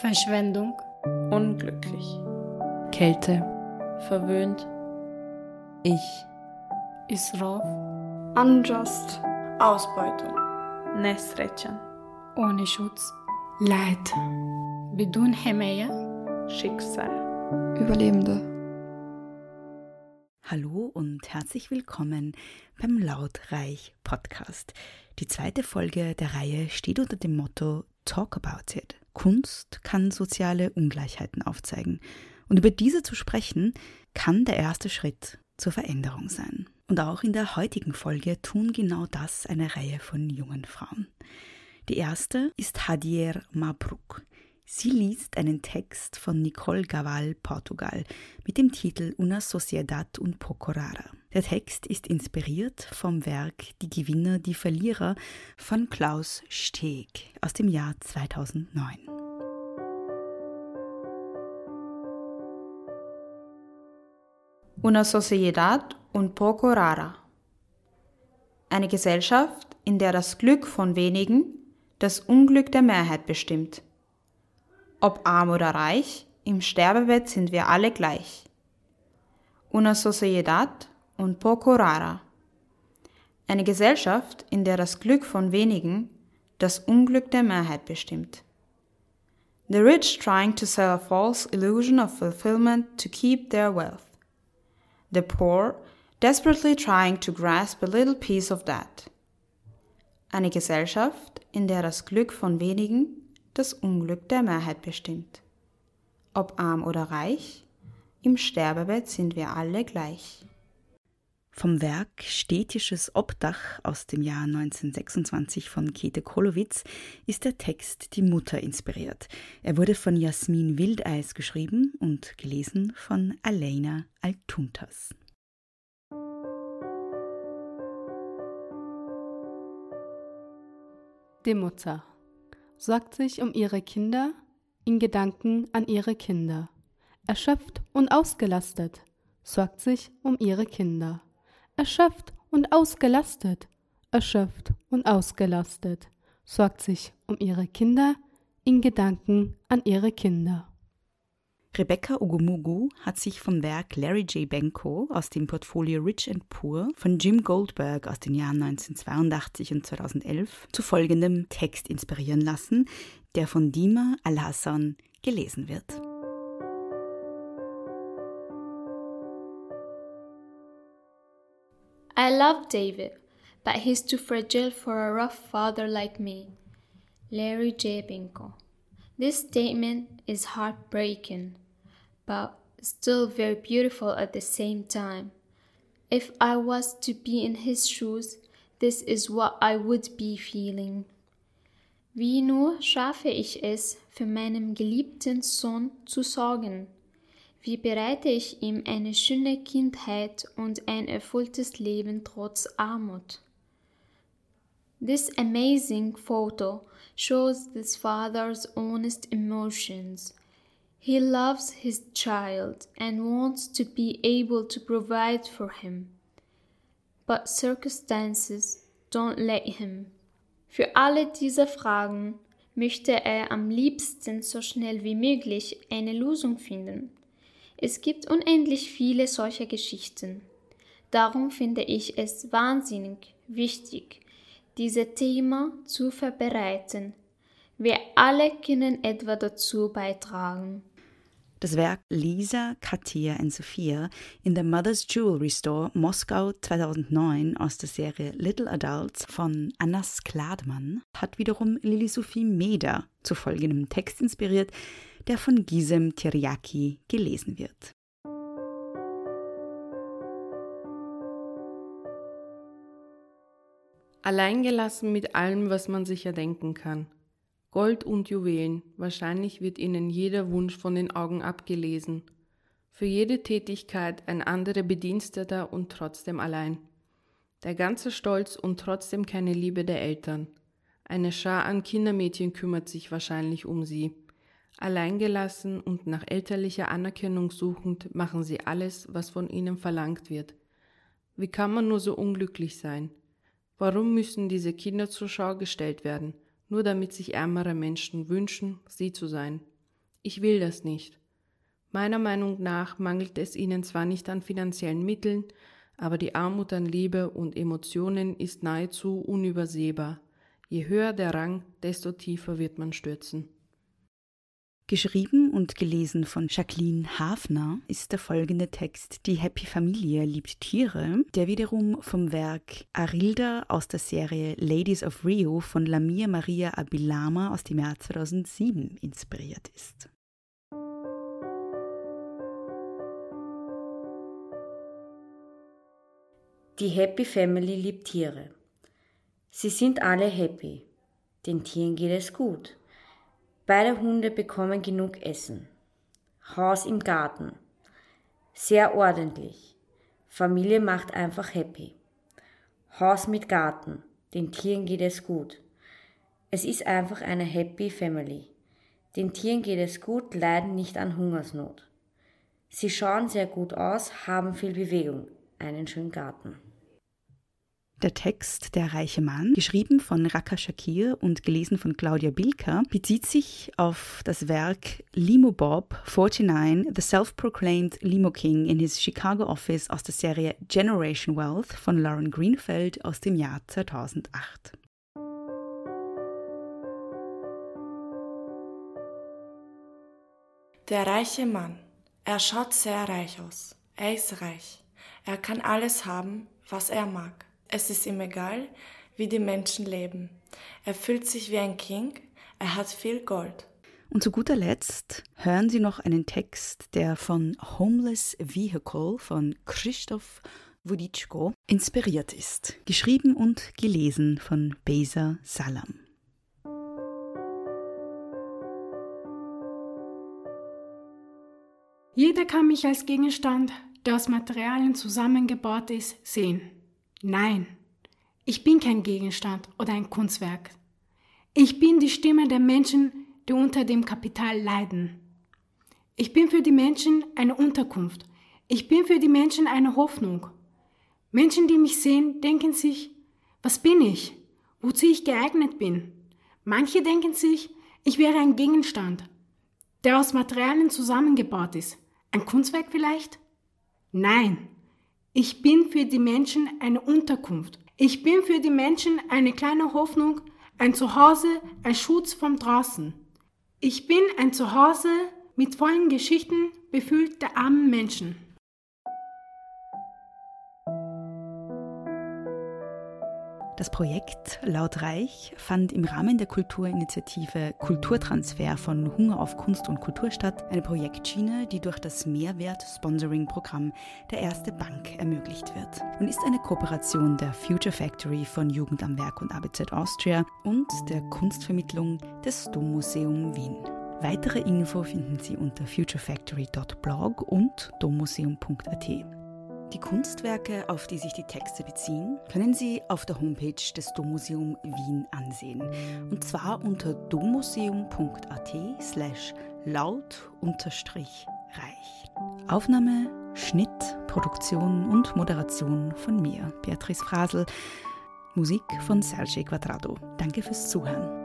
Verschwendung, unglücklich, Kälte, verwöhnt, ich, Israf, unjust, Ausbeutung, Nesretchen, ohne Schutz, Leid, Bidun Hemaya, Schicksal, Überlebende. Hallo und herzlich willkommen beim Lautreich Podcast. Die zweite Folge der Reihe steht unter dem Motto Talk About It. Kunst kann soziale Ungleichheiten aufzeigen. Und über diese zu sprechen, kann der erste Schritt zur Veränderung sein. Und auch in der heutigen Folge tun genau das eine Reihe von jungen Frauen. Die erste ist Hadier Mabruk. Sie liest einen Text von Nicole Gaval, Portugal, mit dem Titel Una Sociedad un poco rara. Der Text ist inspiriert vom Werk Die Gewinner, die Verlierer von Klaus Steg aus dem Jahr 2009. Una sociedad un poco rara. Eine Gesellschaft, in der das Glück von wenigen das Unglück der Mehrheit bestimmt. Ob arm oder reich, im Sterbebett sind wir alle gleich. Una sociedad un poco rara. Eine Gesellschaft, in der das Glück von wenigen das Unglück der Mehrheit bestimmt. The rich trying to sell a false illusion of fulfillment to keep their wealth. The poor desperately trying to grasp a little piece of that. Eine Gesellschaft, in der das Glück von wenigen das Unglück der Mehrheit bestimmt. Ob arm oder reich, im Sterbebett sind wir alle gleich. Vom Werk Städtisches Obdach aus dem Jahr 1926 von Käthe Kolowitz ist der Text Die Mutter inspiriert. Er wurde von Jasmin Wildeis geschrieben und gelesen von Alena Altuntas. Die Mutter sorgt sich um ihre Kinder, in Gedanken an ihre Kinder. Erschöpft und ausgelastet, sorgt sich um ihre Kinder. Erschöpft und ausgelastet, erschöpft und ausgelastet, sorgt sich um ihre Kinder, in Gedanken an ihre Kinder. Rebecca Ogumugu hat sich vom Werk Larry J. Benko aus dem Portfolio Rich and Poor von Jim Goldberg aus den Jahren 1982 und 2011 zu folgendem Text inspirieren lassen, der von Dima Al-Hassan gelesen wird. I love David, but he's too fragile for a rough father like me. Larry J. Binko. This statement is heartbreaking, but still very beautiful at the same time. If I was to be in his shoes, this is what I would be feeling. Wie nur schaffe ich es, für meinen geliebten Sohn zu sorgen? Wie bereite ich ihm eine schöne Kindheit und ein erfülltes Leben trotz Armut? This amazing photo shows this father's honest emotions. He loves his child and wants to be able to provide for him. But circumstances don't let him. Für alle diese Fragen möchte er am liebsten so schnell wie möglich eine Lösung finden. Es gibt unendlich viele solcher Geschichten. Darum finde ich es wahnsinnig wichtig, dieses Thema zu verbreiten. Wir alle können etwa dazu beitragen. Das Werk Lisa, Katia und Sophia in the Mother's Jewelry Store Moskau 2009 aus der Serie Little Adults von Anna Skladmann hat wiederum Lili Sophie Meder zu folgendem Text inspiriert, der von Gisem Tiryaki gelesen wird. Alleingelassen mit allem, was man sich erdenken kann. Gold und Juwelen, wahrscheinlich wird ihnen jeder Wunsch von den Augen abgelesen. Für jede Tätigkeit ein anderer Bediensteter und trotzdem allein. Der ganze Stolz und trotzdem keine Liebe der Eltern. Eine Schar an Kindermädchen kümmert sich wahrscheinlich um sie. Alleingelassen und nach elterlicher Anerkennung suchend machen sie alles, was von ihnen verlangt wird. Wie kann man nur so unglücklich sein? Warum müssen diese Kinder zur Schau gestellt werden, nur damit sich ärmere Menschen wünschen, sie zu sein? Ich will das nicht. Meiner Meinung nach mangelt es ihnen zwar nicht an finanziellen Mitteln, aber die Armut an Liebe und Emotionen ist nahezu unübersehbar. Je höher der Rang, desto tiefer wird man stürzen. Geschrieben und gelesen von Jacqueline Hafner ist der folgende Text Die Happy Familie liebt Tiere, der wiederum vom Werk Arilda aus der Serie Ladies of Rio von Lamia Maria Abilama aus dem Jahr 2007 inspiriert ist. Die Happy Family liebt Tiere. Sie sind alle happy. Den Tieren geht es gut. Beide Hunde bekommen genug Essen. Haus im Garten. Sehr ordentlich. Familie macht einfach happy. Haus mit Garten. Den Tieren geht es gut. Es ist einfach eine happy family. Den Tieren geht es gut, leiden nicht an Hungersnot. Sie schauen sehr gut aus, haben viel Bewegung, einen schönen Garten. Der Text Der reiche Mann, geschrieben von Raka Shakir und gelesen von Claudia Bilker, bezieht sich auf das Werk Limo Bob 49, The Self-Proclaimed Limo King in his Chicago Office aus der Serie Generation Wealth von Lauren Greenfeld aus dem Jahr 2008. Der reiche Mann. Er schaut sehr reich aus. Er ist reich. Er kann alles haben, was er mag. Es ist ihm egal, wie die Menschen leben. Er fühlt sich wie ein King, er hat viel Gold. Und zu guter Letzt hören Sie noch einen Text, der von Homeless Vehicle von Krzysztof Woditschko inspiriert ist. Geschrieben und gelesen von Beza Salam. Jeder kann mich als Gegenstand, der aus Materialien zusammengebaut ist, sehen. Nein, ich bin kein Gegenstand oder ein Kunstwerk. Ich bin die Stimme der Menschen, die unter dem Kapital leiden. Ich bin für die Menschen eine Unterkunft. Ich bin für die Menschen eine Hoffnung. Menschen, die mich sehen, denken sich, was bin ich? Wozu ich geeignet bin? Manche denken sich, ich wäre ein Gegenstand, der aus Materialien zusammengebaut ist. Ein Kunstwerk vielleicht? Nein, ich bin für die Menschen eine Unterkunft. Ich bin für die Menschen eine kleine Hoffnung, ein Zuhause, ein Schutz vom draußen. Ich bin ein Zuhause mit vollen Geschichten befüllt der armen Menschen. Das Projekt Laut Reich fand im Rahmen der Kulturinitiative Kulturtransfer von Hunger auf Kunst und Kultur statt, eine Projektschiene, die durch das Mehrwert-Sponsoring-Programm der Erste Bank ermöglicht wird und ist eine Kooperation der Future Factory von Jugend am Werk und ABZ Austria und der Kunstvermittlung des Dommuseum Wien. Weitere Info finden Sie unter futurefactory.blog und dommuseum.at. Die Kunstwerke, auf die sich die Texte beziehen, können Sie auf der Homepage des Dommuseum Wien ansehen. Und zwar unter dommuseum.at slash laut-reich. Aufnahme, Schnitt, Produktion und Moderation von mir, Beatrice Frasel. Musik von Sergei Quadrado. Danke fürs Zuhören.